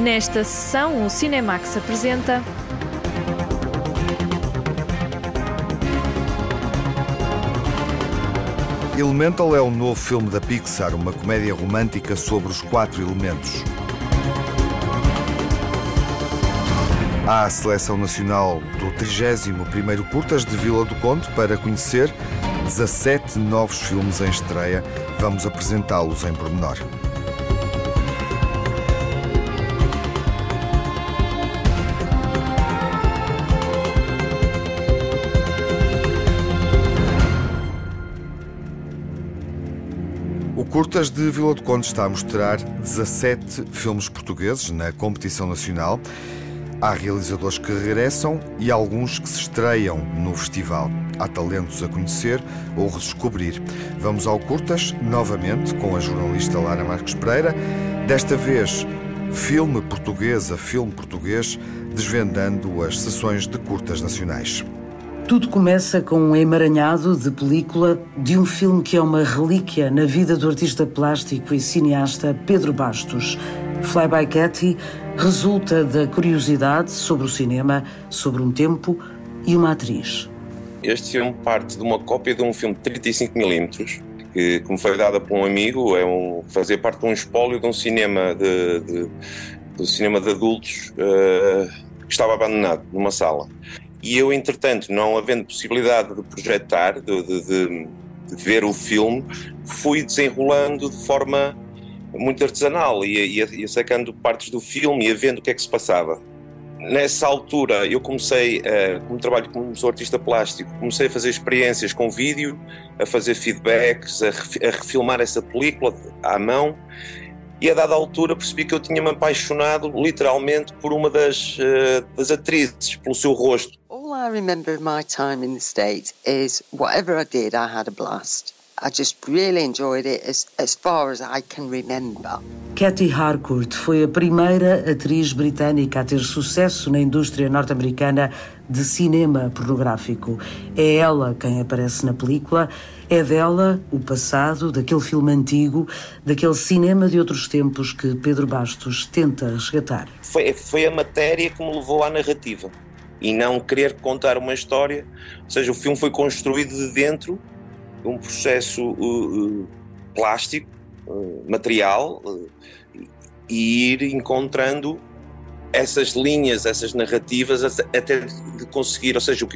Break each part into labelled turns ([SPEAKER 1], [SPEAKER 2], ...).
[SPEAKER 1] Nesta sessão, o Cinemax apresenta.
[SPEAKER 2] Elemental é o novo filme da Pixar, uma comédia romântica sobre os quatro elementos. Há a seleção nacional do 31º Curtas de Vila do Conde para conhecer 17 novos filmes em estreia. Vamos apresentá-los em pormenor. Curtas de Vila do Conde está a mostrar 17 filmes portugueses na competição nacional. Há realizadores que regressam e alguns que se estreiam no festival. Há talentos a conhecer ou redescobrir. Vamos ao Curtas, novamente, com a jornalista Lara Marques Pereira. Desta vez, filme português a filme português, desvendando as sessões de curtas nacionais.
[SPEAKER 3] Tudo começa com um emaranhado de película de um filme que é uma relíquia na vida do artista plástico e cineasta Pedro Bastos. Fly by Cathy resulta da curiosidade sobre o cinema, sobre um tempo e uma atriz.
[SPEAKER 4] Este filme parte de uma cópia de um filme de 35mm que, me foi dada por um amigo, é um, fazer parte de um espólio de um cinema de, de, de cinema de adultos uh, que estava abandonado numa sala. E eu, entretanto, não havendo possibilidade de projetar, de, de, de, de ver o filme, fui desenrolando de forma muito artesanal e ia, sacando partes do filme e a vendo o que é que se passava. Nessa altura, eu comecei, uh, como trabalho como sou artista plástico, comecei a fazer experiências com vídeo, a fazer feedbacks, a, ref, a refilmar essa película à mão e a dada altura percebi que eu tinha-me apaixonado literalmente por uma das, uh, das atrizes, pelo seu rosto.
[SPEAKER 5] All I remember of my time in the States is whatever I did, I had a blast. I just really enjoyed it as, as far as I can remember.
[SPEAKER 3] Cathy Harcourt foi a primeira atriz britânica a ter sucesso na indústria norte-americana de cinema pornográfico. É ela quem aparece na película, é dela o passado, daquele filme antigo, daquele cinema de outros tempos que Pedro Bastos tenta resgatar.
[SPEAKER 4] Foi, foi a matéria que me levou à narrativa e não querer contar uma história, ou seja, o filme foi construído de dentro um processo uh, uh, plástico, uh, material, uh, e ir encontrando essas linhas, essas narrativas, até de conseguir, ou seja,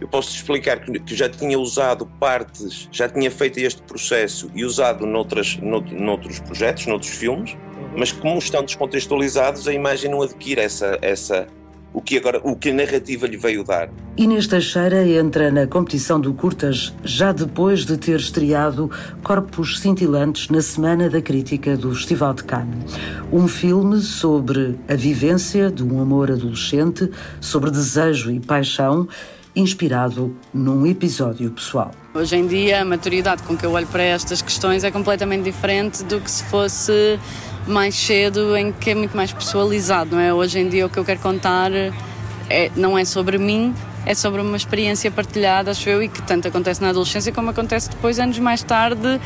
[SPEAKER 4] eu posso explicar que já tinha usado partes, já tinha feito este processo e usado noutras, noutros projetos, noutros filmes, mas como estão descontextualizados, a imagem não adquire essa, essa, o que agora o que a narrativa lhe veio dar.
[SPEAKER 3] Inês Teixeira entra na competição do Curtas já depois de ter estreado Corpos Cintilantes na Semana da Crítica do Festival de Cannes. Um filme sobre a vivência de um amor adolescente, sobre desejo e paixão, inspirado num episódio pessoal.
[SPEAKER 6] Hoje em dia, a maturidade com que eu olho para estas questões é completamente diferente do que se fosse mais cedo, em que é muito mais personalizado, não é? Hoje em dia o que eu quero contar é, não é sobre mim, é sobre uma experiência partilhada, acho eu, e que tanto acontece na adolescência como acontece depois, anos mais tarde,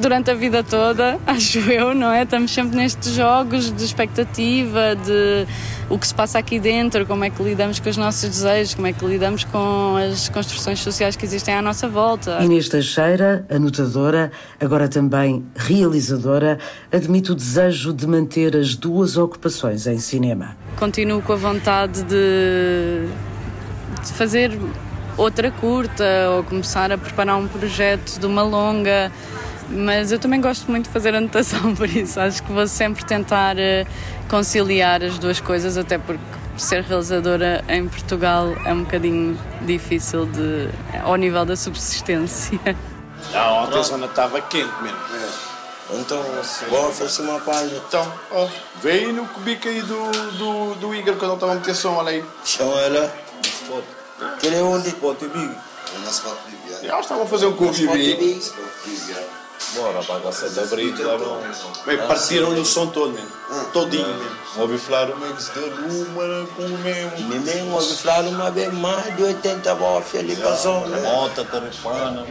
[SPEAKER 6] durante a vida toda, acho eu, não é? Estamos sempre nestes jogos de expectativa, de o que se passa aqui dentro, como é que lidamos com os nossos desejos, como é que lidamos com as construções sociais que existem à nossa volta.
[SPEAKER 3] Inês Teixeira, anotadora, agora também realizadora, admite o desejo de manter as duas ocupações em cinema.
[SPEAKER 6] Continuo com a vontade de, de fazer outra curta ou começar a preparar um projeto de uma longa mas eu também gosto muito de fazer anotação, por isso acho que vou sempre tentar eh, conciliar as duas coisas, até porque ser realizadora em Portugal é um bocadinho difícil de, ao nível da subsistência.
[SPEAKER 7] Ah, ontem a zona estava quente mesmo.
[SPEAKER 8] É. Então, vou oferecer uma página.
[SPEAKER 7] Então, ó, veio no cubico aí do, do, do Igor quando ele estava a meter som, olha aí.
[SPEAKER 8] Chama ela. Ele é onde?
[SPEAKER 7] Spot Big.
[SPEAKER 8] Na Spot Big,
[SPEAKER 7] Eles estavam a fazer um com o Bibi.
[SPEAKER 9] Bora, bagaça de abril, claro.
[SPEAKER 7] Bem, partiram-lhe o som todo mesmo. Todinho mesmo.
[SPEAKER 9] Ouvi falar uma que se deu uma com o mesmo.
[SPEAKER 8] Mesmo, ouvi falar uma vez mais de 80 bofes ali para a zona.
[SPEAKER 9] Monta, tarifana.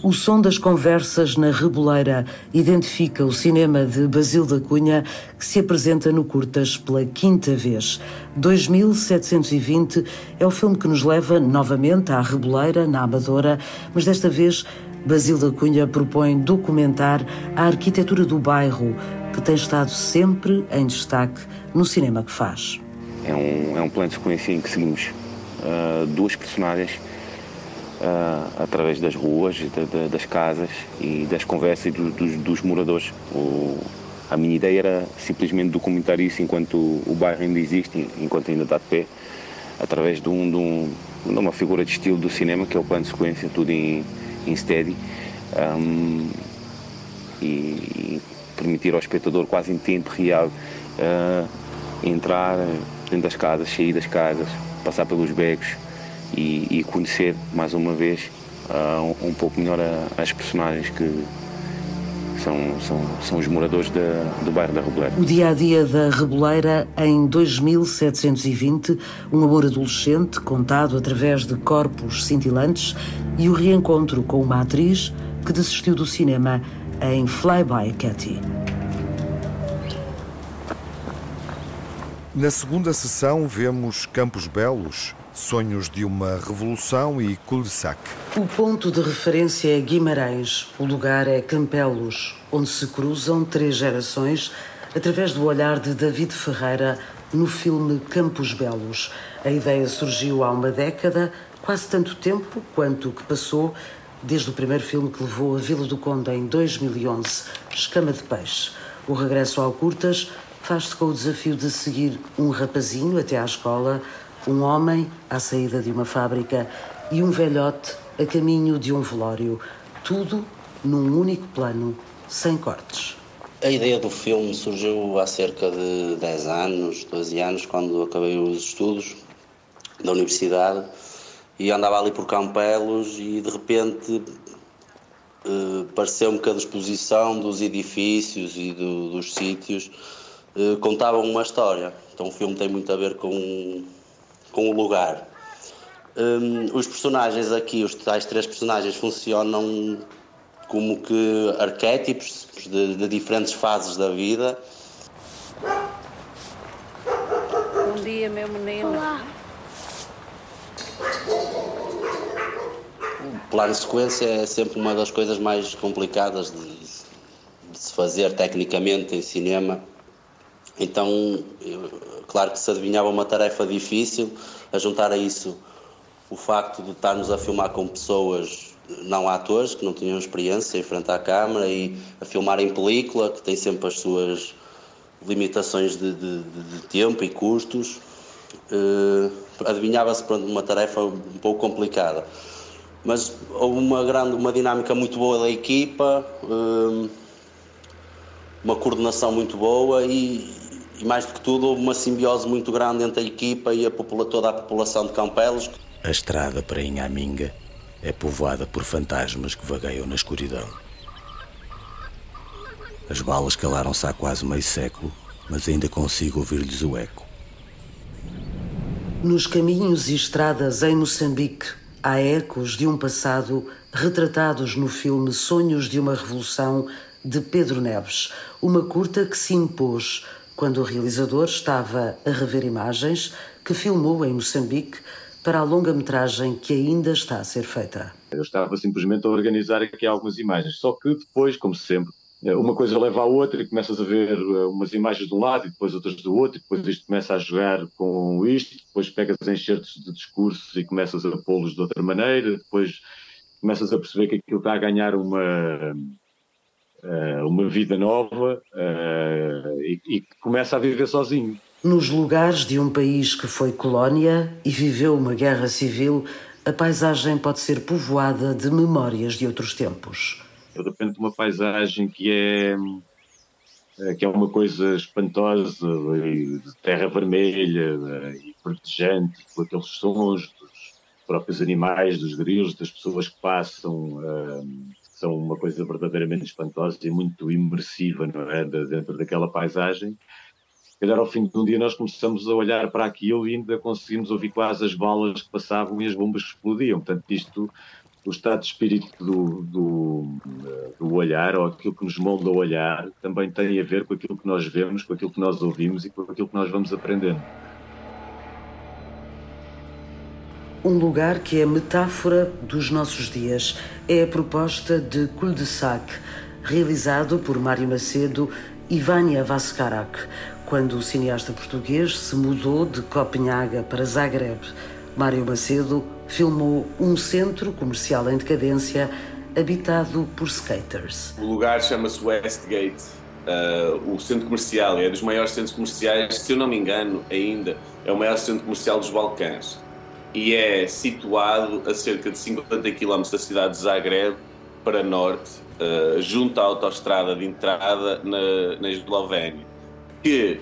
[SPEAKER 3] O som das conversas na Reboleira identifica o cinema de Basil da Cunha, que se apresenta no Curtas pela quinta vez. 2720 é o filme que nos leva novamente à Reboleira, na Amadora, mas desta vez Basil da Cunha propõe documentar a arquitetura do bairro, que tem estado sempre em destaque no cinema que faz.
[SPEAKER 10] É um, é um plano de sequência em que seguimos uh, duas personagens uh, através das ruas, de, de, das casas e das conversas do, dos, dos, moradores. O, a minha ideia era simplesmente documentar isso enquanto o, o bairro ainda existe, enquanto ainda está de pé, através de, um, de, um, de uma figura de estilo do cinema, que é o plano de sequência, tudo em, em steady. Um, e, e, permitir ao espectador, quase em tempo real, uh, entrar dentro das casas, sair das casas, passar pelos becos, e, e conhecer mais uma vez uh, um, um, pouco melhor a, as personagens que são, são, são os moradores da, do bairro da Reboleira.
[SPEAKER 3] O dia a dia da Reboleira em 2720, um amor adolescente contado através de corpos cintilantes e o reencontro com uma atriz que desistiu do cinema em Flyby Cathy.
[SPEAKER 2] Na segunda sessão vemos Campos Belos, Sonhos de uma Revolução e Cul-de-sac.
[SPEAKER 3] O ponto de referência é Guimarães, o lugar é Campelos, onde se cruzam três gerações através do olhar de David Ferreira no filme Campos Belos. A ideia surgiu há uma década, quase tanto tempo quanto o que passou desde o primeiro filme que levou a Vila do Conde em 2011, Escama de Peixe. O regresso ao Curtas faz-se com o desafio de seguir um rapazinho até à escola um homem à saída de uma fábrica e um velhote a caminho de um velório. Tudo num único plano, sem cortes.
[SPEAKER 11] A ideia do filme surgiu há cerca de 10 anos, 12 anos, quando acabei os estudos da universidade e andava ali por Campelos e de repente eh, pareceu-me que a disposição dos edifícios e do, dos sítios eh, contavam uma história. Então o filme tem muito a ver com com o lugar. Um, os personagens aqui, os tais três personagens, funcionam como que arquétipos de, de diferentes fases da vida.
[SPEAKER 12] Bom dia, meu menino. Olá.
[SPEAKER 11] O plano de sequência é sempre uma das coisas mais complicadas de, de se fazer tecnicamente em cinema. Então, claro que se adivinhava uma tarefa difícil, a juntar a isso o facto de estarmos a filmar com pessoas não atores, que não tinham experiência em frente à câmara e a filmar em película, que tem sempre as suas limitações de, de, de tempo e custos, uh, adivinhava-se uma tarefa um pouco complicada. Mas houve uma grande, uma dinâmica muito boa da equipa, uh, uma coordenação muito boa e, e mais do que tudo houve uma simbiose muito grande entre a equipa e a toda a população de Campelos.
[SPEAKER 13] A estrada para Inhaminga é povoada por fantasmas que vagueiam na escuridão. As balas calaram-se há quase meio século, mas ainda consigo ouvir-lhes o eco.
[SPEAKER 3] Nos caminhos e estradas em Moçambique há ecos de um passado retratados no filme Sonhos de uma Revolução de Pedro Neves, uma curta que se impôs quando o realizador estava a rever imagens que filmou em Moçambique para a longa-metragem que ainda está a ser feita.
[SPEAKER 14] Eu estava simplesmente a organizar aqui algumas imagens, só que depois, como sempre, uma coisa leva à outra e começas a ver eh, umas imagens de um lado e depois outras do outro, e depois isto começa a jogar com isto, depois pegas enxertos de discursos e começas a pô-los de outra maneira, depois começas a perceber que aquilo está a ganhar uma uh, uma vida nova e, e começa a viver sozinho.
[SPEAKER 3] Nos lugares de um país que foi colónia e viveu uma guerra civil, a paisagem pode ser povoada de memórias de outros tempos.
[SPEAKER 14] De uma paisagem que é eh, que é uma coisa espantosa, de terra vermelha e protegente, com aqueles sons dos próprios animais, dos grilos, das pessoas que passam, são uma coisa verdadeiramente espantosa e muito imersiva é? dentro daquela paisagem. Calhar ao fim de um dia nós começamos a olhar para aquilo e ainda conseguimos ouvir quase as balas que passavam e as bombas que explodiam. Portanto, isto o estado de espírito do, do, do, olhar, ou aquilo que nos molda o olhar, também tem a ver com aquilo que nós vemos, com aquilo que nós ouvimos e com aquilo que nós vamos aprendendo.
[SPEAKER 3] Um lugar que é metáfora dos nossos dias. É a proposta de Cul-de-sac, realizado por Mário Macedo e Vânia Vaskarak, quando o cineasta português se mudou de Copenhaga para Zagreb. Mário Macedo filmou um centro comercial em decadência habitado por skaters.
[SPEAKER 15] O lugar chama-se Westgate. Uh, o centro comercial é dos maiores centros comerciais, se eu não me engano, ainda é o maior centro comercial dos Balcãs e é situado a cerca de 50 km da cidade de Zagreb para norte, uh, junto à autoestrada de entrada na, na Eslovénia, que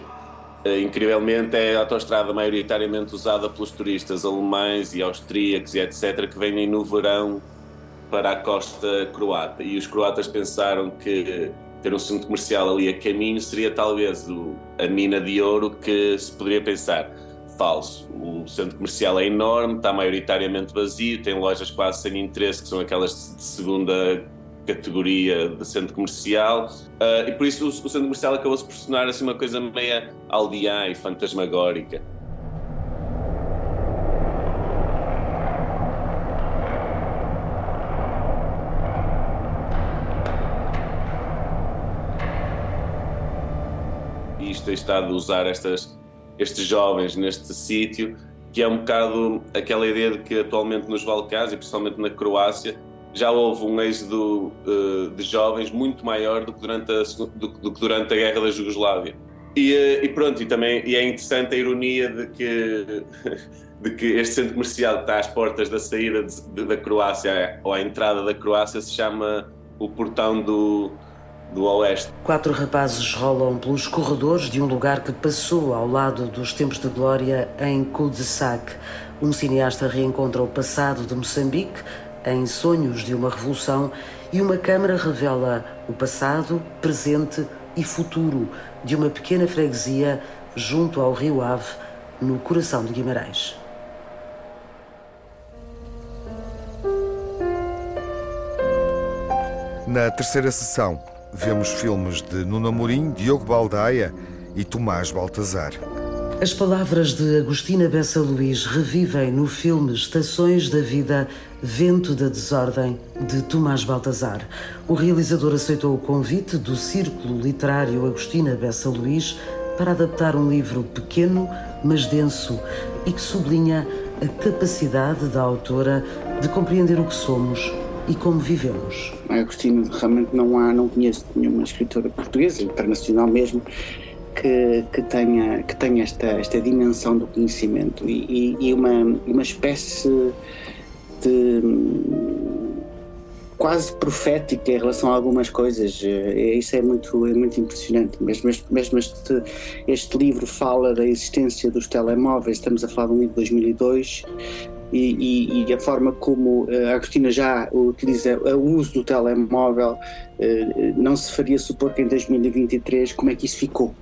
[SPEAKER 15] uh, incrivelmente é a autoestrada maioritariamente usada pelos turistas alemães e austríacos e etc. que vêm no verão para a costa croata. E os croatas pensaram que ter um centro comercial ali a caminho seria talvez o, a mina de ouro que se poderia pensar falso. O centro comercial é enorme, está maioritariamente vazio, tem lojas quase sem interesse, que são aquelas de segunda categoria de centro comercial uh, e por isso o, o, centro comercial acabou-se por tornar assim uma coisa meia aldeã e fantasmagórica. E isto tem estado a usar estas estes jovens neste sítio, que é um bocado aquela ideia de que atualmente nos Balcãs e principalmente na Croácia já houve um êxodo uh, de jovens muito maior do que durante a, do, do que durante a guerra da Jugoslávia. E, uh, e, pronto, e também e é interessante a ironia de que, de que este centro comercial que está às portas da saída de, de, da Croácia ou à entrada da Croácia se chama o portão do, do Oeste.
[SPEAKER 3] Quatro rapazes rolam pelos corredores de um lugar que passou ao lado dos tempos de glória em Cul-de-sac. Um cineasta reencontra o passado de Moçambique em Sonhos de uma Revolução e uma câmara revela o passado, presente e futuro de uma pequena freguesia junto ao Rio Ave, no coração de Guimarães.
[SPEAKER 2] Na terceira sessão, vemos filmes de Nuno Amorim, Diogo Baldaia e Tomás Baltazar.
[SPEAKER 3] As palavras de Agostina Bessa Luís revivem no filme Estações da Vida, Vento da Desordem, de Tomás Baltazar. O realizador aceitou o convite do Círculo Literário Agostina Bessa Luís para adaptar um livro pequeno, mas denso e que sublinha a capacidade da autora de compreender o que somos e como vivemos.
[SPEAKER 16] Agostina, realmente não há, não conheço nenhuma escritora portuguesa, internacional mesmo, que, que, tenha, que tenha esta, esta dimensão do conhecimento e, e, e uma, uma espécie de quase profética em relação a algumas coisas. Eh, isso é muito, é muito impressionante. Mesmo, mesmo este, este livro fala da existência dos telemóveis, estamos a falar de um livro de 2002, e, e, e, a forma como eh, a Agostina já utiliza o uso do telemóvel, eh, não se faria supor que em 2023 como é que isso ficou.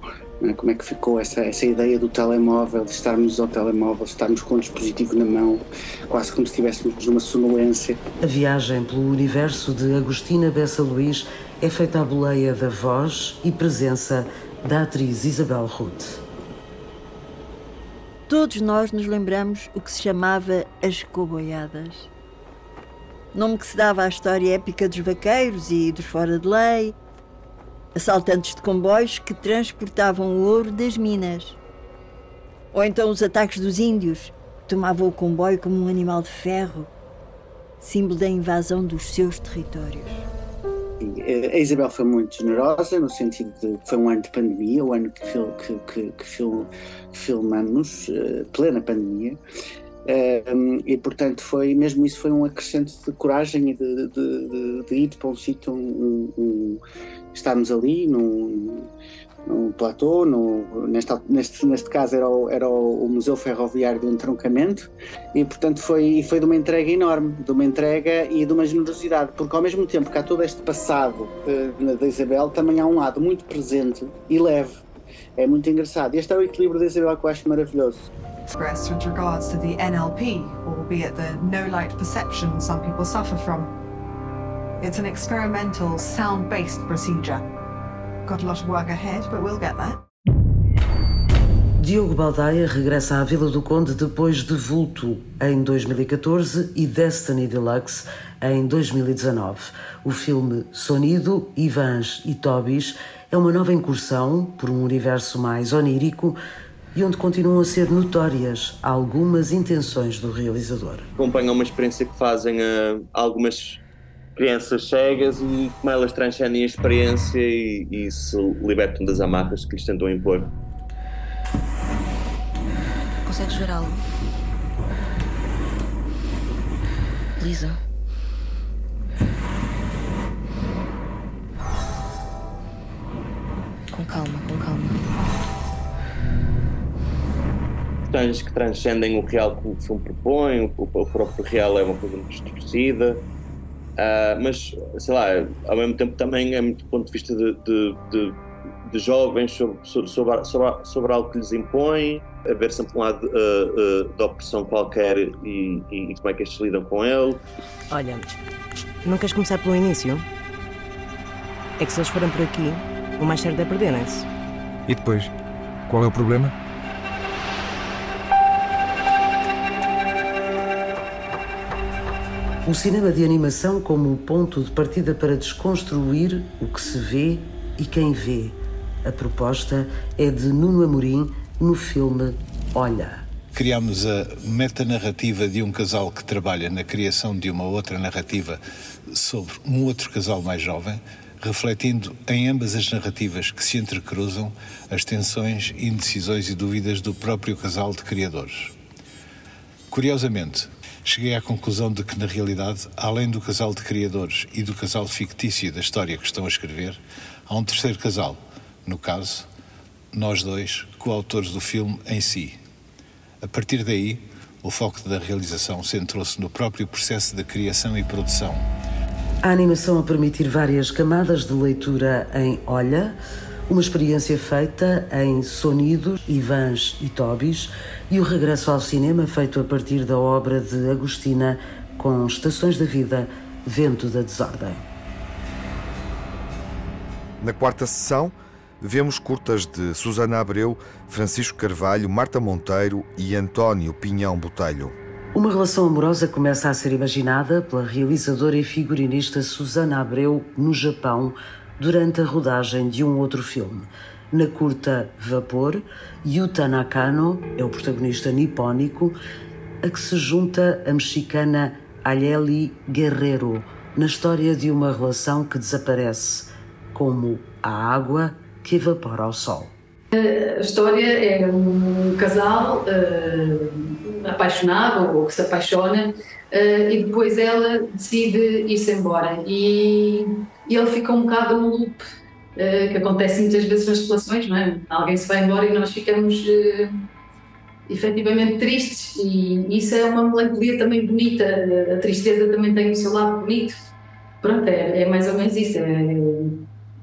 [SPEAKER 16] É? Como é que ficou essa, essa ideia do telemóvel, de estarmos ao telemóvel, de estarmos com o dispositivo na mão, quase como se estivéssemos numa sonolência.
[SPEAKER 3] A viagem pelo universo de Agostina Bessa Luís é feita à boleia da voz e presença da atriz Isabel Ruth.
[SPEAKER 17] Todos nós nos lembramos o que se chamava as coboiadas. Nome que se dava à história épica dos vaqueiros e dos fora de lei, assaltantes de comboios que transportavam o ouro das minas. Ou então os ataques dos índios, que tomavam o comboio como um animal de ferro, símbolo da invasão dos seus territórios.
[SPEAKER 16] A Isabel foi muito generosa, no sentido de que foi um ano de pandemia, o ano que, que, que, que, film, que filmamos, uh, plena pandemia, e portanto foi, mesmo isso foi um acrescente de coragem e de, de, de, de ir para um sítio, um, um, estarmos ali num, num platô, no, neste, neste, neste caso era, o, era o, Museu Ferroviário do Entroncamento, e portanto foi, foi de uma entrega enorme, de uma entrega e de uma generosidade, porque ao mesmo tempo que há todo este passado uh, da Isabel, também há um lado muito presente e leve. É muito engraçado. Este é o equilíbrio da Isabel que eu acho maravilhoso.
[SPEAKER 18] Progress with regards to the NLP, albeit the no light perception some people suffer from. It's an experimental, sound based procedure. Got a lot of work ahead, but we'll get there.
[SPEAKER 3] Diogo Baldaia regressa à Vila do Conde depois de Vulto em 2014 e Destiny Deluxe em 2019. O filme Sonido, Ivans e Tobis é uma nova incursão por um universo mais onírico e onde continuam a ser notórias algumas intenções do realizador.
[SPEAKER 19] Acompanha uma experiência que fazem a algumas crianças cegas e como elas transcendem a experiência e, e se libertam das amarras que lhes tentam impor.
[SPEAKER 20] Consegues ver algo? Lisa. Com calma,
[SPEAKER 19] Questões que transcendem o real que o filme propõe, o, o próprio real é uma coisa muito distorcida. Uh, mas, sei lá, ao mesmo tempo também é muito do ponto de vista de, de, de, de jovens sobre, sobre, sobre, sobre, algo que lhes impõe, haver sempre um lado uh, uh, de opressão qualquer e, e, e, como é que estes lidam com ele.
[SPEAKER 21] Olha, não queres começar pelo início? É que se eles forem por aqui, o mais certo é perderem-se.
[SPEAKER 22] E depois? Qual é o problema?
[SPEAKER 3] O cinema de animação como ponto de partida para desconstruir o que se vê e quem vê. A proposta é de Nuno Amorim no filme Olha.
[SPEAKER 23] Criámos a metanarrativa de um casal que trabalha na criação de uma outra narrativa sobre um outro casal mais jovem, refletindo em ambas as narrativas que se entrecruzam as tensões, indecisões e dúvidas do próprio casal de criadores. Curiosamente, cheguei à conclusão de que, na realidade, além do casal de criadores e do casal fictício da história que estão a escrever, há um terceiro casal, no caso, nós dois, coautores do filme em si. A partir daí, o foco da realização centrou-se no próprio processo de criação e produção.
[SPEAKER 3] A animação a permitir várias camadas de leitura em Olha, uma experiência feita em Sonidos, Ivans e Tobis e o regresso ao cinema feito a partir da obra de Agostina com Estações da Vida, Vento da Desordem.
[SPEAKER 2] Na quarta sessão, vemos curtas de Susana Abreu, Francisco Carvalho, Marta Monteiro e António Pinhão Botelho.
[SPEAKER 3] Uma relação amorosa começa a ser imaginada pela realizadora e figurinista Susana Abreu no Japão durante a rodagem de um outro filme. Na curta Vapor, Yuta Nakano é o protagonista nipónico, a que se junta a mexicana Ayeli Guerrero, na história de uma relação que desaparece, como a água que evapora ao sol.
[SPEAKER 24] A história é um casal uh, apaixonado ou que se apaixona uh, e depois ela decide ir-se embora e, e ele fica um bocado no loop uh, que acontece muitas vezes nas relações, não é? Alguém se vai embora e nós ficamos uh, efetivamente tristes e isso é uma melancolia também bonita, a tristeza também tem o seu lado bonito. Pronto, é, é mais ou menos isso, é,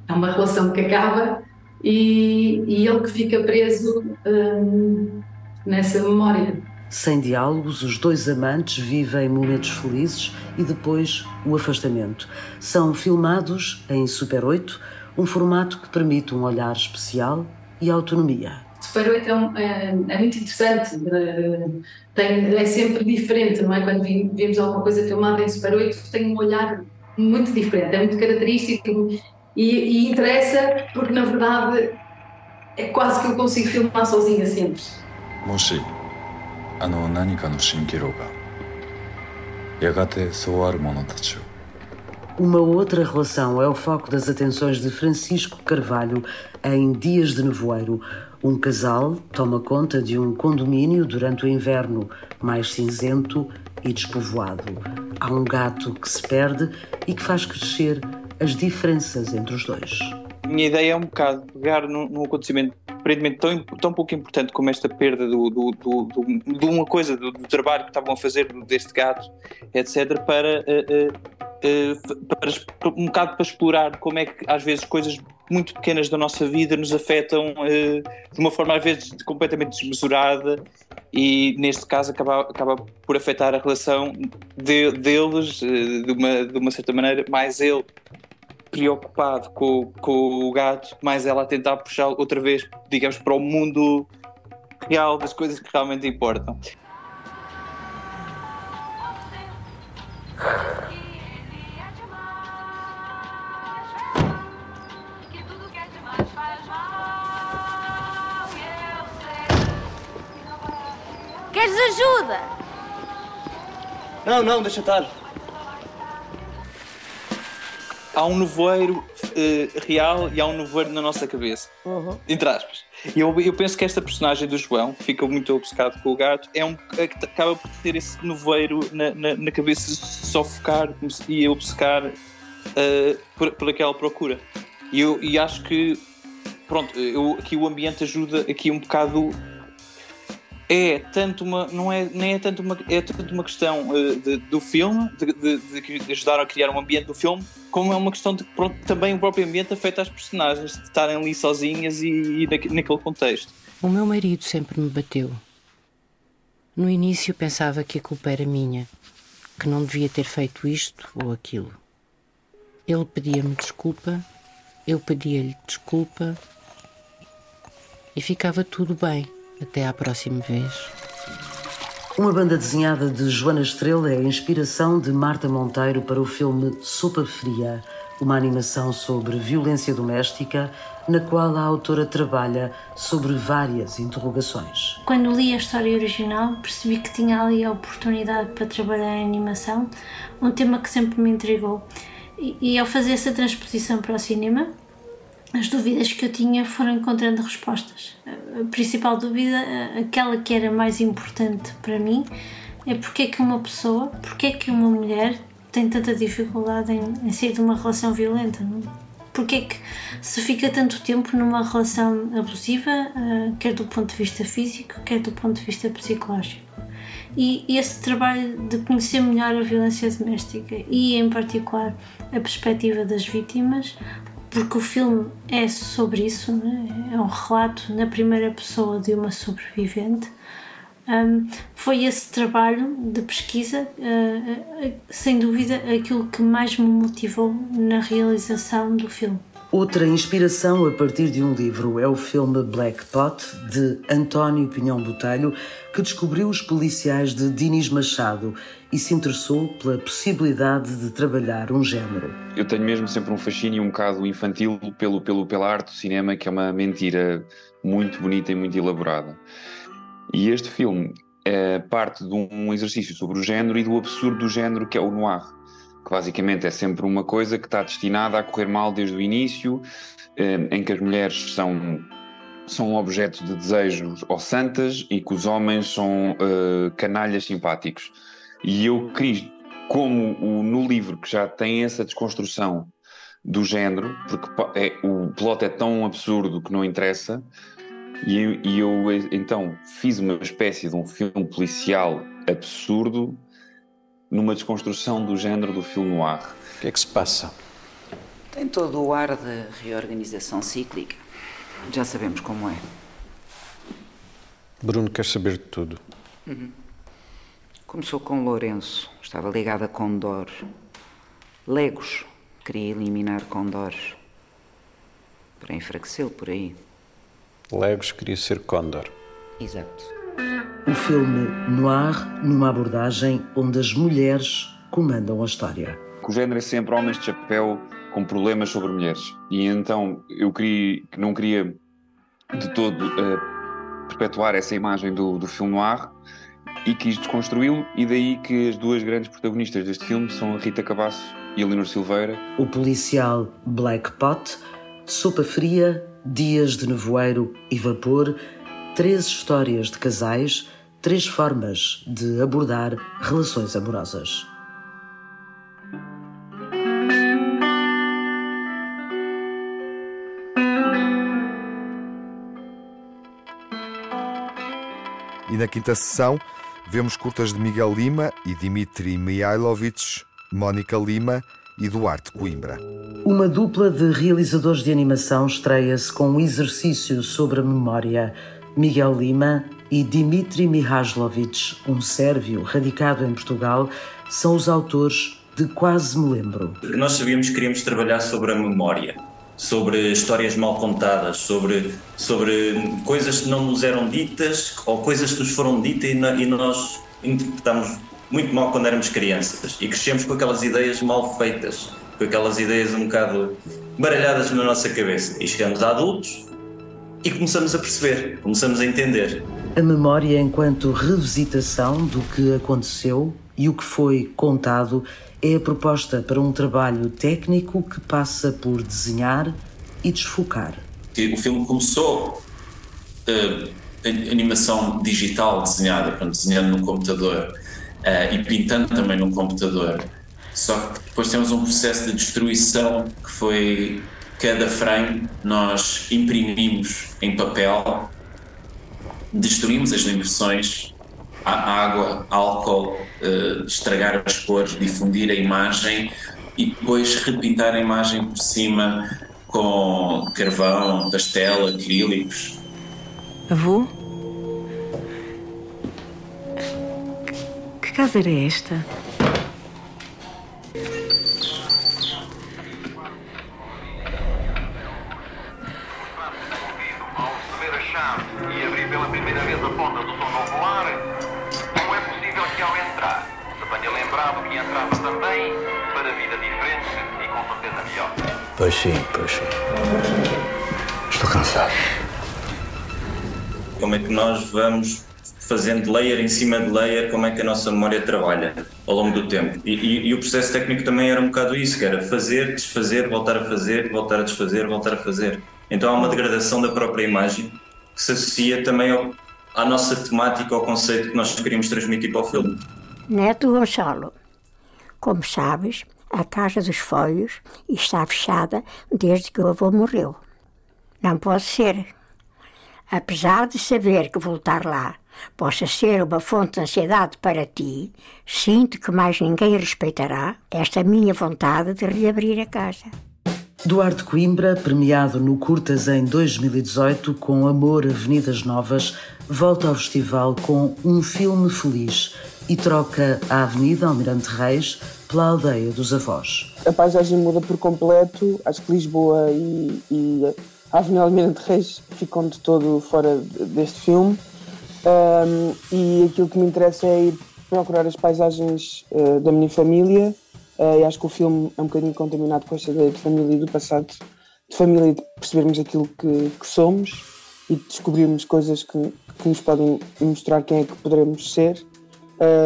[SPEAKER 24] é uma relação que acaba e, e ele que fica preso hum, nessa memória.
[SPEAKER 3] Sem diálogos, os dois amantes vivem momentos felizes e depois o afastamento. São filmados em Super 8, um formato que permite um olhar especial e autonomia.
[SPEAKER 24] Super 8 é, um, é, é muito interessante, tem, é sempre diferente, não é? Quando vemos alguma coisa filmada em Super 8, tem um olhar muito diferente, é muito característico e, e interessa porque, na verdade, é quase que eu consigo filmar sozinha sempre.
[SPEAKER 25] もし あの何かの蜃気楼がやがてそうある者たちを
[SPEAKER 3] Uma outra relação é o foco das atenções de Francisco Carvalho em Dias de Nevoeiro. Um casal toma conta de um condomínio durante o inverno mais cinzento e despovoado. Há um gato que se perde e que faz crescer as diferenças entre os dois.
[SPEAKER 26] A minha ideia é um bocado pegar num, num acontecimento aparentemente tão, tão pouco importante como esta perda do, do, do, do de uma coisa, do, trabalho que estavam a fazer deste gato, etc., para, uh, uh, para um bocado para explorar como é que às vezes coisas muito pequenas da nossa vida nos afetam de uma forma às vezes completamente desmesurada e neste caso acaba, acaba por afetar a relação de, deles de uma, de uma certa maneira, mais ele preocupado com, com o gato, mais ela a tentar puxar outra vez, digamos, para o mundo real das coisas que realmente importam.
[SPEAKER 27] Queres ajuda?
[SPEAKER 26] Não, não, deixa estar. Há um nevoeiro eh, real e há um nevoeiro na nossa cabeça. Entre aspas. E eu, eu penso que esta personagem do João, que fica muito obcecado com o gato, é um é que acaba por ter esse nevoeiro na, na, na cabeça, só focar e obcecar eh, por, por aquela procura. E eu e acho que, pronto, eu, aqui o ambiente ajuda aqui um bocado é tanto uma não é nem é tanto uma é tanto uma questão uh, de, do filme de, de, de, ajudar a criar um ambiente do filme como é uma questão de pronto, também o próprio ambiente afeta as personagens de estarem ali sozinhas e, e naquele contexto.
[SPEAKER 28] O meu marido sempre me bateu. No início pensava que a culpa era minha que não devia ter feito isto ou aquilo. Ele pedia-me desculpa eu pedia-lhe desculpa e ficava tudo bem até à próxima vez.
[SPEAKER 3] Uma banda desenhada de Joana Estrela é a inspiração de Marta Monteiro para o filme Sopa Fria, uma animação sobre violência doméstica, na qual a autora trabalha sobre várias interrogações.
[SPEAKER 29] Quando li a história original, percebi que tinha ali a oportunidade para trabalhar em animação, um tema que sempre me intrigou. E, e ao fazer essa transposição para o cinema, as dúvidas que eu tinha foram encontrando respostas. A principal dúvida, aquela que era mais importante para mim, é porque é que uma pessoa, porque é que uma mulher tem tanta dificuldade em, em sair de uma relação violenta? Porque é que se fica tanto tempo numa relação abusiva, quer do ponto de vista físico, quer do ponto de vista psicológico? E esse trabalho de conhecer melhor a violência doméstica e, em particular, a perspectiva das vítimas porque o filme é sobre isso, né? é um relato na primeira pessoa de uma sobrevivente. Um, foi esse trabalho de pesquisa, uh, uh, sem dúvida, aquilo que mais me motivou na realização do filme.
[SPEAKER 3] Outra inspiração a partir de um livro é o filme Black Pot, de António Pinhão Botelho, que descobriu os policiais de Dinis Machado e se interessou pela possibilidade de trabalhar um género.
[SPEAKER 30] Eu tenho mesmo sempre um fascínio um bocado infantil pelo, pelo, pela arte do cinema, que é uma mentira muito bonita e muito elaborada. E este filme é parte de um exercício sobre o género e do absurdo do género que é o noir que basicamente é sempre uma coisa que está destinada a correr mal desde o início, eh, em que as mulheres são são objetos de desejos ou santas e que os homens são uh, canalhas simpáticos. E eu quis, como o, no livro que já tem essa desconstrução do género, porque é, o plot é tão absurdo que não interessa, e, e eu então fiz uma espécie de um filme policial absurdo numa desconstrução do género do filme noir.
[SPEAKER 23] O que é que se passa?
[SPEAKER 31] Tem todo o ar de reorganização cíclica. Já sabemos como é.
[SPEAKER 23] Bruno quer saber de tudo.
[SPEAKER 31] Uhum. Começou com Lourenço, estava ligada a Condor. Legos, queria eliminar Condor. Para enfraquecê-lo por aí.
[SPEAKER 23] Legos queria ser Condor.
[SPEAKER 31] Exato.
[SPEAKER 3] Filme noir numa abordagem onde as mulheres comandam a história.
[SPEAKER 30] O género é sempre homens de chapéu com problemas sobre mulheres. E então eu queria, não queria de todo uh, perpetuar essa imagem do, do filme noir e quis desconstruí-lo, e daí que as duas grandes protagonistas deste filme são a Rita Cabasso e a Leonor Silveira.
[SPEAKER 3] O policial Black Pot, Sopa Fria, Dias de Nevoeiro e Vapor, três histórias de casais, três formas de abordar relações amorosas.
[SPEAKER 2] E na quinta sessão vemos curtas de Miguel Lima e Dimitri Mihailovich, Mónica Lima e Duarte Coimbra.
[SPEAKER 3] Uma dupla de realizadores de animação estreia-se com um exercício sobre a memória. Miguel Lima e Dimitri Mihajlovic, um sérvio radicado em Portugal, são os autores de Quase Me Lembro.
[SPEAKER 32] Nós sabíamos que queríamos trabalhar sobre a memória, sobre histórias mal contadas, sobre, sobre coisas que não nos eram ditas ou coisas que nos foram ditas e, e nós interpretamos muito mal quando éramos crianças e crescemos com aquelas ideias mal feitas, com aquelas ideias um bocado baralhadas na nossa cabeça. E chegamos a adultos e começamos a perceber, começamos a entender.
[SPEAKER 3] A memória enquanto revisitação do que aconteceu e o que foi contado é a proposta para um trabalho técnico que passa por desenhar e desfocar.
[SPEAKER 33] O filme começou uh, animação digital desenhada, portanto, desenhando no computador uh, e pintando também no computador. Só que depois temos um processo de destruição que foi cada frame nós imprimimos em papel, destruímos as impressões, a água, álcool, uh, estragar as cores, difundir a imagem e depois repintar a imagem por cima com carvão, pastel, acrílicos.
[SPEAKER 20] Avô? Que casa era esta?
[SPEAKER 34] Tenha lembrado que entrava também para vida diferente e com certeza melhor?
[SPEAKER 23] Pois sim, pois sim. Estou cansado.
[SPEAKER 32] Como é que nós vamos fazendo layer em cima de layer, como é que a nossa memória trabalha ao longo do tempo. E, e, e, o processo técnico também era um bocado isso, que era fazer, desfazer, voltar a fazer, voltar a desfazer, voltar a fazer. Então há uma degradação da própria imagem que se associa também ao, à nossa temática, ao conceito que nós queríamos transmitir para o filme.
[SPEAKER 35] Neto Gonçalo, como sabes, a Casa dos Folhos está fechada desde que o avô morreu. Não pode ser. Apesar de saber que voltar lá possa ser uma fonte de ansiedade para ti, sinto que mais ninguém respeitará esta minha vontade de reabrir a casa.
[SPEAKER 3] Duarte Coimbra, premiado no Curtas em 2018 com Amor Avenidas Novas, volta ao festival com um filme feliz e troca a Avenida Almirante Reis pela Aldeia dos Avós.
[SPEAKER 36] A paisagem muda por completo, acho que Lisboa e, e a Avenida Almirante Reis ficam de todo fora deste filme. Um, e aquilo que me interessa é ir procurar as paisagens uh, da minha família. Uh, e acho que o filme é um bocadinho contaminado com esta ideia de família e do passado, de família e de percebermos aquilo que, que somos e de descobrirmos coisas que, que, nos podem mostrar quem é que poderemos ser,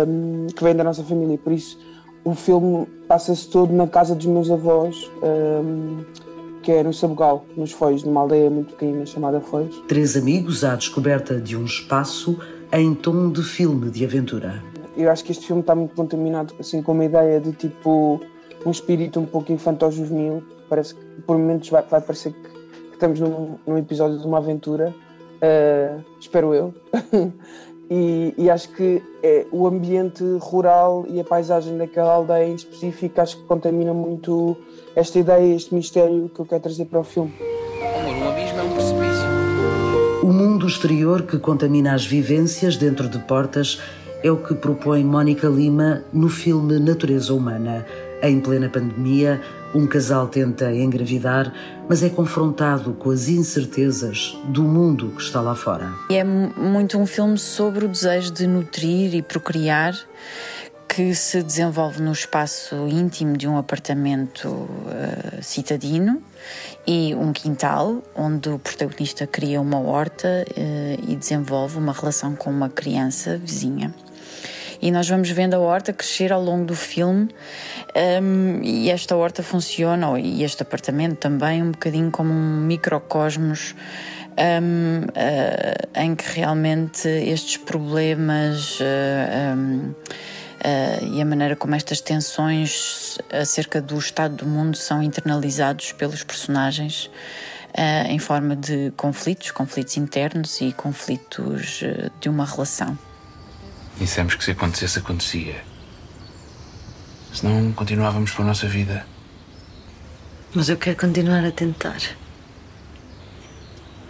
[SPEAKER 36] um, que vem da nossa família. Por isso, o filme passa-se todo na casa dos meus avós, um, que é no Sabugal, nos Foz, numa aldeia muito pequena chamada Foz.
[SPEAKER 3] Três amigos à descoberta de um espaço em tom de filme de aventura
[SPEAKER 36] eu acho que este filme está muito contaminado assim, com uma ideia de tipo um espírito um pouco infantil-juvenil. Parece que por momentos vai, vai parecer que, que estamos num, num, episódio de uma aventura, uh, espero eu. e, e, acho que é, o ambiente rural e a paisagem daquela aldeia em específico acho que contamina muito esta ideia, este mistério que eu quero trazer para o filme.
[SPEAKER 37] Amor, um abismo é um precipício.
[SPEAKER 3] O mundo exterior que contamina as vivências dentro de portas é o que propõe Mónica Lima no filme Natureza Humana. Em plena pandemia, um casal tenta engravidar, mas é confrontado com as incertezas do mundo que está lá fora.
[SPEAKER 38] É muito um filme sobre o desejo de nutrir e procriar que se desenvolve no espaço íntimo de um apartamento uh, citadino e um quintal onde o protagonista cria uma horta uh, e desenvolve uma relação com uma criança vizinha e nós vamos vendo a horta crescer ao longo do filme um, e esta horta funciona, e este apartamento também, um bocadinho como um microcosmos um, uh, em que realmente estes problemas uh, um, uh, e a maneira como estas tensões acerca do estado do mundo são internalizados pelos personagens em forma de conflitos, conflitos internos e conflitos de uma relação.
[SPEAKER 37] Dissemos que se acontecesse, acontecia. Senão continuávamos com a nossa vida.
[SPEAKER 20] Mas eu quero continuar a tentar.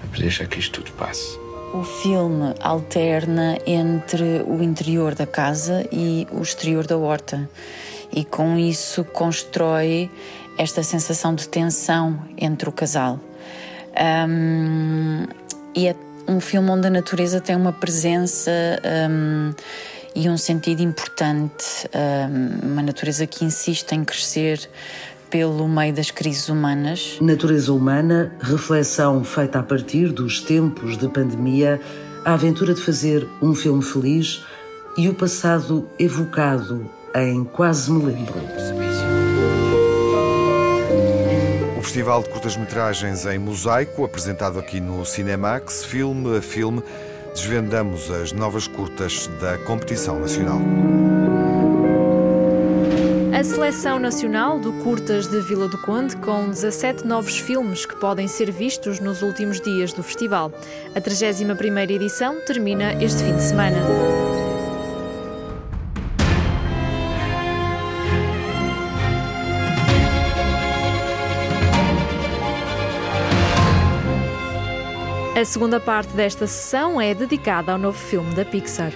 [SPEAKER 37] Vamos deixar que isto tudo passe.
[SPEAKER 38] O filme alterna entre o interior da casa e o exterior da horta, e com isso constrói esta sensação de tensão entre o casal. Um, e é um filme onde a natureza tem uma presença um, e um sentido importante, um, uma natureza que insiste em crescer pelo meio das crises humanas.
[SPEAKER 3] Natureza humana, reflexão feita a partir dos tempos de pandemia, a aventura de fazer um filme feliz e o passado evocado em Quase Me Lembro.
[SPEAKER 2] Festival de Curtas-Metragens em Mosaico, apresentado aqui no Cinemax, filme a filme, desvendamos as novas curtas da competição nacional.
[SPEAKER 39] A seleção nacional do Curtas de Vila do Conde, com 17 novos filmes que podem ser vistos nos últimos dias do festival. A 31ª edição termina este fim de semana. A segunda parte desta sessão é dedicada ao novo filme da Pixar.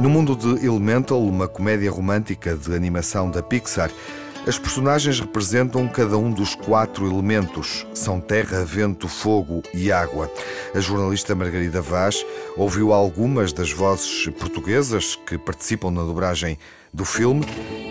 [SPEAKER 2] No mundo de Elemental, uma comédia romântica de animação da Pixar, as personagens representam cada um dos quatro elementos: são terra, vento, fogo e água. A jornalista Margarida Vaz ouviu algumas das vozes portuguesas que participam na dobragem do filme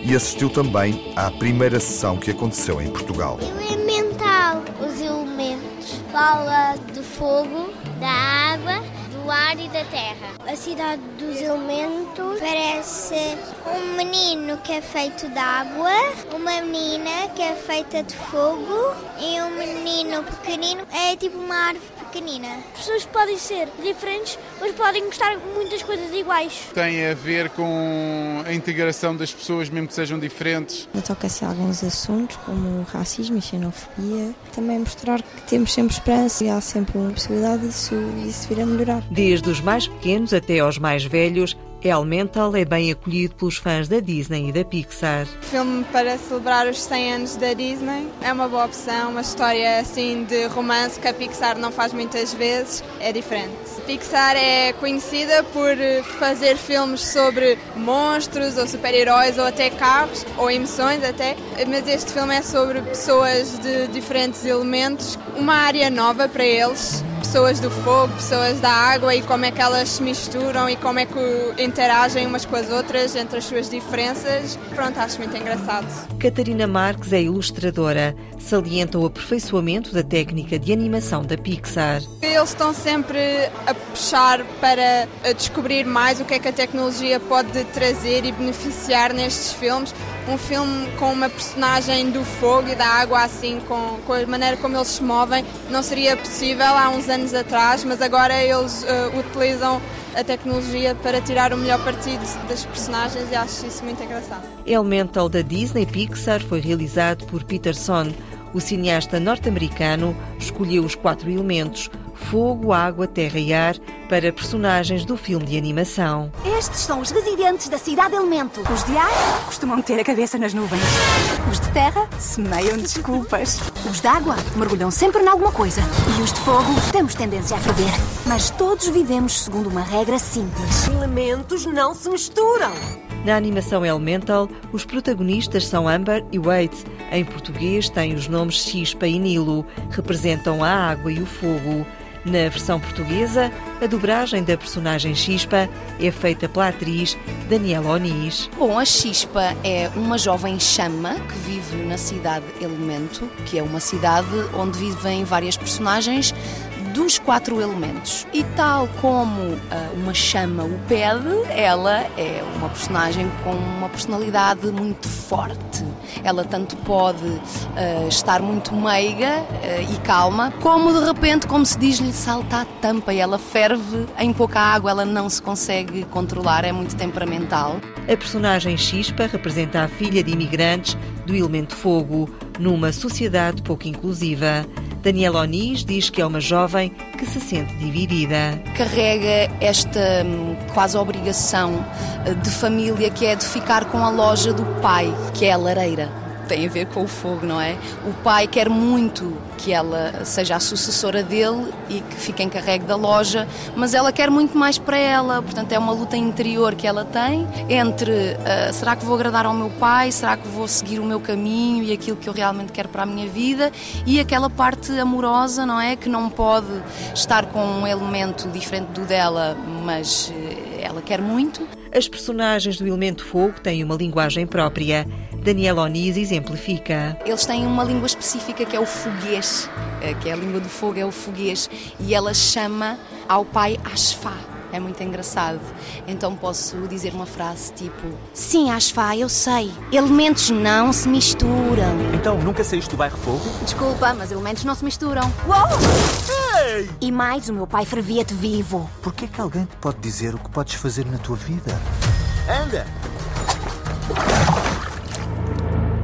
[SPEAKER 2] e assistiu também à primeira sessão que aconteceu em Portugal.
[SPEAKER 40] Elemental, os elementos. Fala do fogo, da água, do ar e da terra. A cidade dos elementos parece um menino que é feito de água, uma menina que é feita de fogo e um menino pequenino é tipo uma árvore pequenina.
[SPEAKER 41] As pessoas podem ser diferentes, mas podem gostar de muitas coisas iguais.
[SPEAKER 42] Tem a ver com a integração das pessoas, mesmo que sejam diferentes.
[SPEAKER 43] Toca-se alguns assuntos, como racismo e xenofobia. Também mostrar que temos sempre esperança e há sempre uma possibilidade disso, disso vir a melhorar.
[SPEAKER 44] Desde os mais pequenos até aos mais velhos, Elemental é bem acolhido pelos fãs da Disney e da Pixar.
[SPEAKER 45] Filme para celebrar os 100 anos da Disney é uma boa opção, uma história assim de romance que a Pixar não faz muitas vezes, é diferente. A Pixar é conhecida por fazer filmes sobre monstros ou super-heróis ou até carros ou emoções até, mas este filme é sobre pessoas de diferentes elementos, uma área nova para eles pessoas do fogo, pessoas da água e como é que elas se misturam e como é que interagem umas com as outras entre as suas diferenças. Pronto, acho muito engraçado.
[SPEAKER 44] Catarina Marques é ilustradora. Salienta o aperfeiçoamento da técnica de animação da Pixar.
[SPEAKER 45] Eles estão sempre a puxar para descobrir mais o que é que a tecnologia pode trazer e beneficiar nestes filmes um filme com uma personagem do fogo e da água, assim, com, com a maneira como eles se movem, não seria possível há uns anos atrás, mas agora eles uh, utilizam a tecnologia para tirar o melhor partido das personagens e acho isso muito engraçado.
[SPEAKER 44] Elemental da Disney Pixar foi realizado por Peterson. O cineasta norte-americano escolheu os quatro elementos fogo, água, terra e ar para personagens do filme de animação.
[SPEAKER 46] Estes são os residentes da cidade Elemento. Os de ar costumam ter a cabeça nas nuvens. Os de terra semeiam desculpas. Os de água mergulham sempre em alguma coisa. E os de fogo temos tendência a ferver. Mas todos vivemos segundo uma regra simples.
[SPEAKER 47] Elementos não se misturam.
[SPEAKER 44] Na animação Elemental, os protagonistas são Amber e Wade. Em português, têm os nomes Chispa e Nilo, representam a água e o fogo. Na versão portuguesa, a dobragem da personagem Chispa é feita pela atriz Daniela Onis.
[SPEAKER 48] Bom, a Chispa é uma jovem chama que vive na cidade Elemento, que é uma cidade onde vivem várias personagens dos quatro elementos. E tal como uh, uma chama o pede, ela é uma personagem com uma personalidade muito forte. Ela tanto pode uh, estar muito meiga uh, e calma, como de repente, como se diz, lhe salta a tampa e ela ferve em pouca água, ela não se consegue controlar, é muito temperamental.
[SPEAKER 44] A personagem Chispa representa a filha de imigrantes do elemento fogo, numa sociedade pouco inclusiva. Daniela Onis diz que é uma jovem que se sente dividida.
[SPEAKER 48] Carrega esta hum, quase obrigação eh, de família que é de ficar com a loja do pai, que é a lareira tem a ver com o fogo, não é? O pai quer muito que ela seja a sucessora dele e que fique encarregue da loja, mas ela quer muito mais para ela, portanto é uma luta interior que ela tem entre uh, será que vou agradar ao meu pai, será que vou seguir o meu caminho e aquilo que eu realmente quero para a minha vida e aquela parte amorosa, não é? Que não pode estar com um elemento diferente do dela, mas ela quer muito.
[SPEAKER 44] As personagens do Elemento Fogo têm uma linguagem própria. Daniela Onis exemplifica.
[SPEAKER 48] Eles têm uma língua específica que é o foguês, eh, que é a língua do fogo, é o foguês, e ela chama ao pai Ashfá. É muito engraçado. Então posso dizer uma frase tipo: Sim, Ashfá, eu sei. Elementos não se misturam.
[SPEAKER 49] Então, nunca saíste do bairro Fogo?
[SPEAKER 48] Desculpa, mas elementos não se misturam.
[SPEAKER 49] Uou! Ei!
[SPEAKER 48] E mais, o meu pai fervia-te vivo.
[SPEAKER 49] Por que é que alguém te pode dizer o que podes fazer na tua vida? Anda!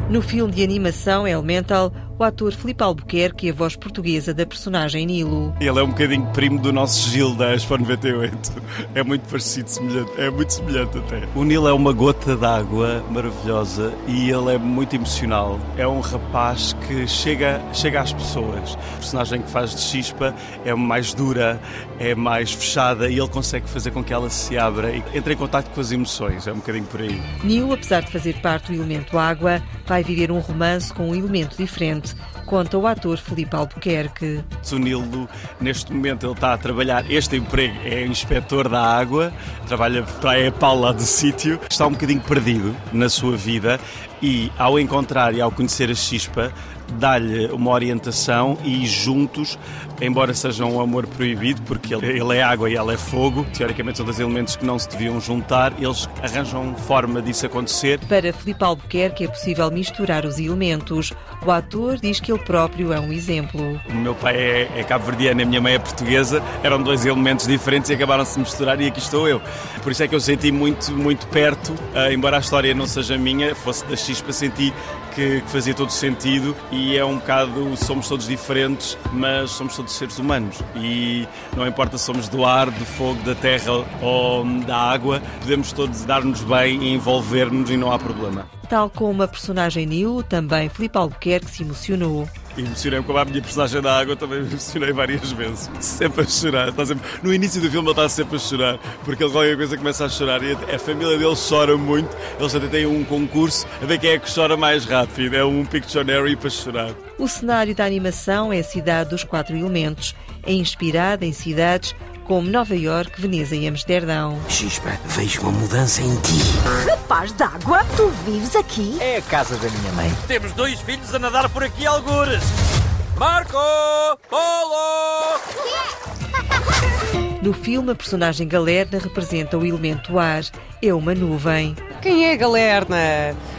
[SPEAKER 44] No filme de animação Elemental, o ator Filipe Albuquerque e a voz portuguesa da personagem Nilo.
[SPEAKER 50] Ele é um bocadinho primo do nosso Gil da Expo 98. É muito parecido, semelhante, é muito semelhante até. O Nilo é uma gota d'água maravilhosa e ele é muito emocional. É um rapaz que chega, chega às pessoas. A personagem que faz de Chispa é mais dura, é mais fechada e ele consegue fazer com que ela se abra e entre em contato com as emoções. É um bocadinho por aí.
[SPEAKER 44] Nilo, apesar de fazer parte do elemento água, vai viver um romance com um elemento diferente conta o ator Felipe Albuquerque.
[SPEAKER 50] O neste momento, ele está a trabalhar, este emprego é inspetor da água, trabalha para a EPAL lá do sítio, está um bocadinho perdido na sua vida e, ao encontrar e ao conhecer a Chispa, dá-lhe uma orientação e juntos, embora seja um amor proibido, porque ele é água e ela é fogo, teoricamente são dois elementos que não se deviam juntar, eles arranjam forma disso acontecer.
[SPEAKER 44] Para Filipe Albuquerque é possível misturar os elementos. O ator diz que ele próprio é um exemplo.
[SPEAKER 50] O meu pai é, é cabo-verdiano e a minha mãe é portuguesa, eram dois elementos diferentes e acabaram-se de misturar e aqui estou eu. Por isso é que eu senti muito, muito perto, uh, embora a história não seja minha, fosse da Chispa, senti que, que fazia todo sentido e é um bocado, somos todos diferentes, mas somos todos seres humanos e não importa se somos do ar, do fogo, da terra ou da água, podemos todos dar-nos bem e envolver-nos e não há problema.
[SPEAKER 44] Tal como a personagem Nilo, também Filipe Albuquerque se emocionou
[SPEAKER 50] emocionei-me como a minha personagem da água, também me emocionei várias vezes. Sempre a chorar. Está sempre... No início do filme ele está sempre a chorar, porque ele qualquer coisa começa a chorar e a família dele chora muito. Eles até têm um concurso a ver quem é que chora mais rápido. É um Pictionary para chorar.
[SPEAKER 44] O cenário da animação é a cidade dos quatro elementos. É inspirada em cidades como Nova York, Veneza e Amsterdão.
[SPEAKER 49] Chispa, vejo uma mudança em ti.
[SPEAKER 46] Rapaz d'água, tu vives aqui?
[SPEAKER 49] É a casa da minha mãe.
[SPEAKER 51] Temos dois filhos a nadar por aqui, algures. Marco! Polo!
[SPEAKER 44] No filme, a personagem Galerna representa o elemento ar. É uma nuvem.
[SPEAKER 52] Quem é a Galerna?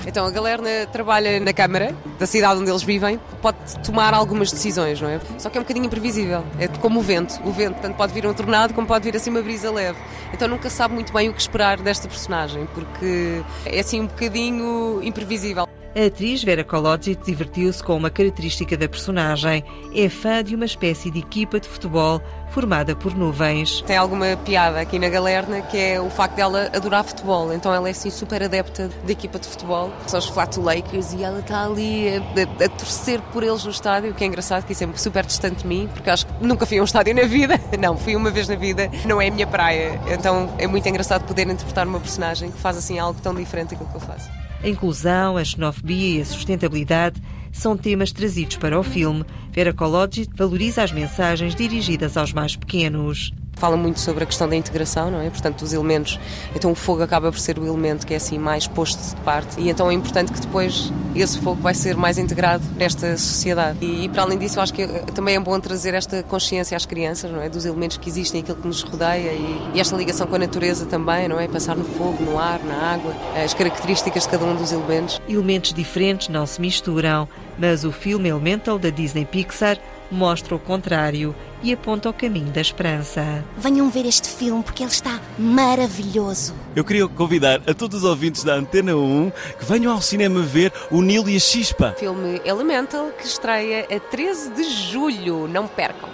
[SPEAKER 52] Então, a Galerna trabalha na Câmara da cidade onde eles vivem, pode tomar algumas decisões, não é? Só que é um bocadinho imprevisível. É como o vento. O vento tanto pode vir um tornado como pode vir assim uma brisa leve. Então nunca sabe muito bem o que esperar desta personagem, porque é assim um bocadinho imprevisível.
[SPEAKER 44] A atriz Vera Kolodzik divertiu-se com uma característica da personagem. É fã de uma espécie de equipa de futebol formada por nuvens.
[SPEAKER 52] Tem alguma piada aqui na Galerna que é o facto dela adorar futebol. Então ela é assim super adepta da equipa de futebol. São os Flat Lakers e ela está ali a, a, a, torcer por eles no estádio, o que é engraçado, que é super distante de mim, porque acho que nunca fui a um estádio na vida. Não, fui uma vez na vida, não é a minha praia. Então é muito engraçado poder interpretar uma personagem que faz assim algo tão diferente daquilo que eu faço.
[SPEAKER 44] A inclusão, a xenofobia e a sustentabilidade são temas trazidos para o filme. Vera Kolodji valoriza as mensagens dirigidas aos mais pequenos
[SPEAKER 52] fala muito sobre a questão da integração, não é? Portanto, os elementos. Então, o fogo acaba por ser o elemento que é assim mais posto de parte, e então é importante que depois esse fogo vai ser mais integrado nesta sociedade. E, e para além disso, eu acho que também é bom trazer esta consciência às crianças, não é? Dos elementos que existem, aquilo que nos rodeia e, e esta ligação com a natureza também, não é? Passar no fogo, no ar, na água, as características de cada um dos elementos.
[SPEAKER 44] Elementos diferentes não se misturam, mas o filme Elemental da Disney Pixar mostra o contrário e aponta o caminho da esperança.
[SPEAKER 46] Venham ver este filme porque ele está maravilhoso.
[SPEAKER 50] Eu queria convidar a todos os ouvintes da Antena 1 que venham ao cinema ver o Nilo e a Chispa.
[SPEAKER 52] Filme Elemental que estreia a 13 de julho. Não percam.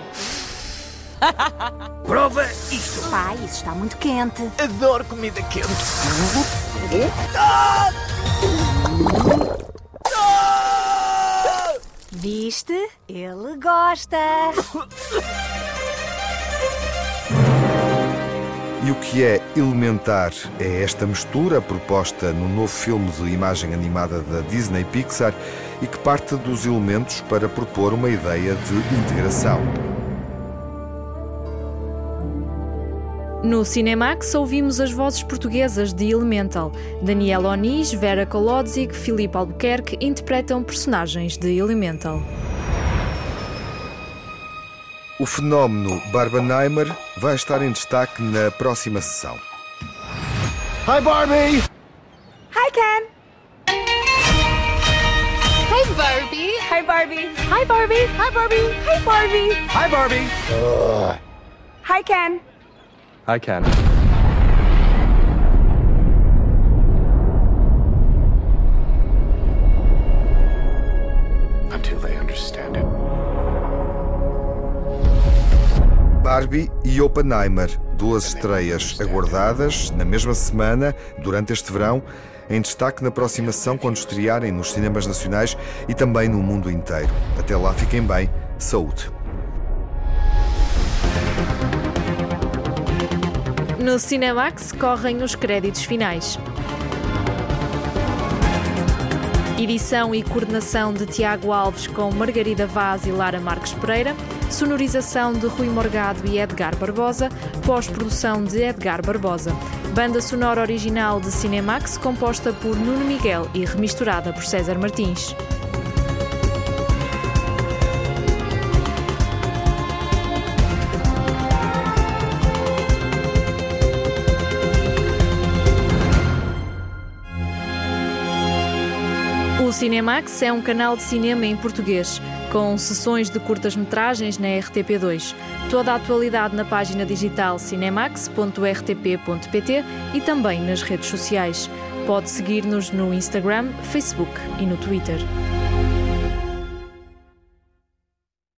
[SPEAKER 47] Prova isto.
[SPEAKER 46] Pai, isso está muito quente.
[SPEAKER 47] Adoro comida quente.
[SPEAKER 46] Viste? Ele gosta.
[SPEAKER 2] E o que é elementar é esta mistura proposta no novo filme de imagem animada da Disney Pixar e que parte dos elementos para propor uma ideia de integração.
[SPEAKER 39] No Cinemax ouvimos as vozes portuguesas de Elemental. Daniela Onis, Vera Kolodzic, Filipe Albuquerque interpretam personagens de Elemental.
[SPEAKER 2] O fenómeno Barbenheimer vai estar em destaque na próxima sessão.
[SPEAKER 49] Hi, Barbie!
[SPEAKER 46] Hi, Ken.
[SPEAKER 41] Hi, Barbie.
[SPEAKER 46] Hi, Barbie. Hi, Barbie. Hi, Barbie. Hi, Barbie.
[SPEAKER 49] Hi, Barbie!
[SPEAKER 46] Hi, Ken.
[SPEAKER 49] I can.
[SPEAKER 37] Until they understand it.
[SPEAKER 2] Barbie e Oppenheimer, duas estreias aguardadas na mesma semana, durante este verão, em destaque na próxima sessão quando estrearem nos cinemas nacionais e também no mundo inteiro. Até lá, fiquem bem. Saúde.
[SPEAKER 39] No Cinemax correm os créditos finais. Edição e coordenação de Tiago Alves com Margarida Vaz e Lara Marques Pereira. Sonorização de Rui Morgado e Edgar Barbosa. Pós-produção de Edgar Barbosa. Banda sonora original de Cinemax composta por Nuno Miguel e remisturada por César Martins. Cinemax é um canal de cinema em português, com sessões de curtas-metragens na RTP2. Toda a atualidade na página digital cinemax.rtp.pt e também nas redes sociais. Pode seguir-nos no Instagram, Facebook e no Twitter.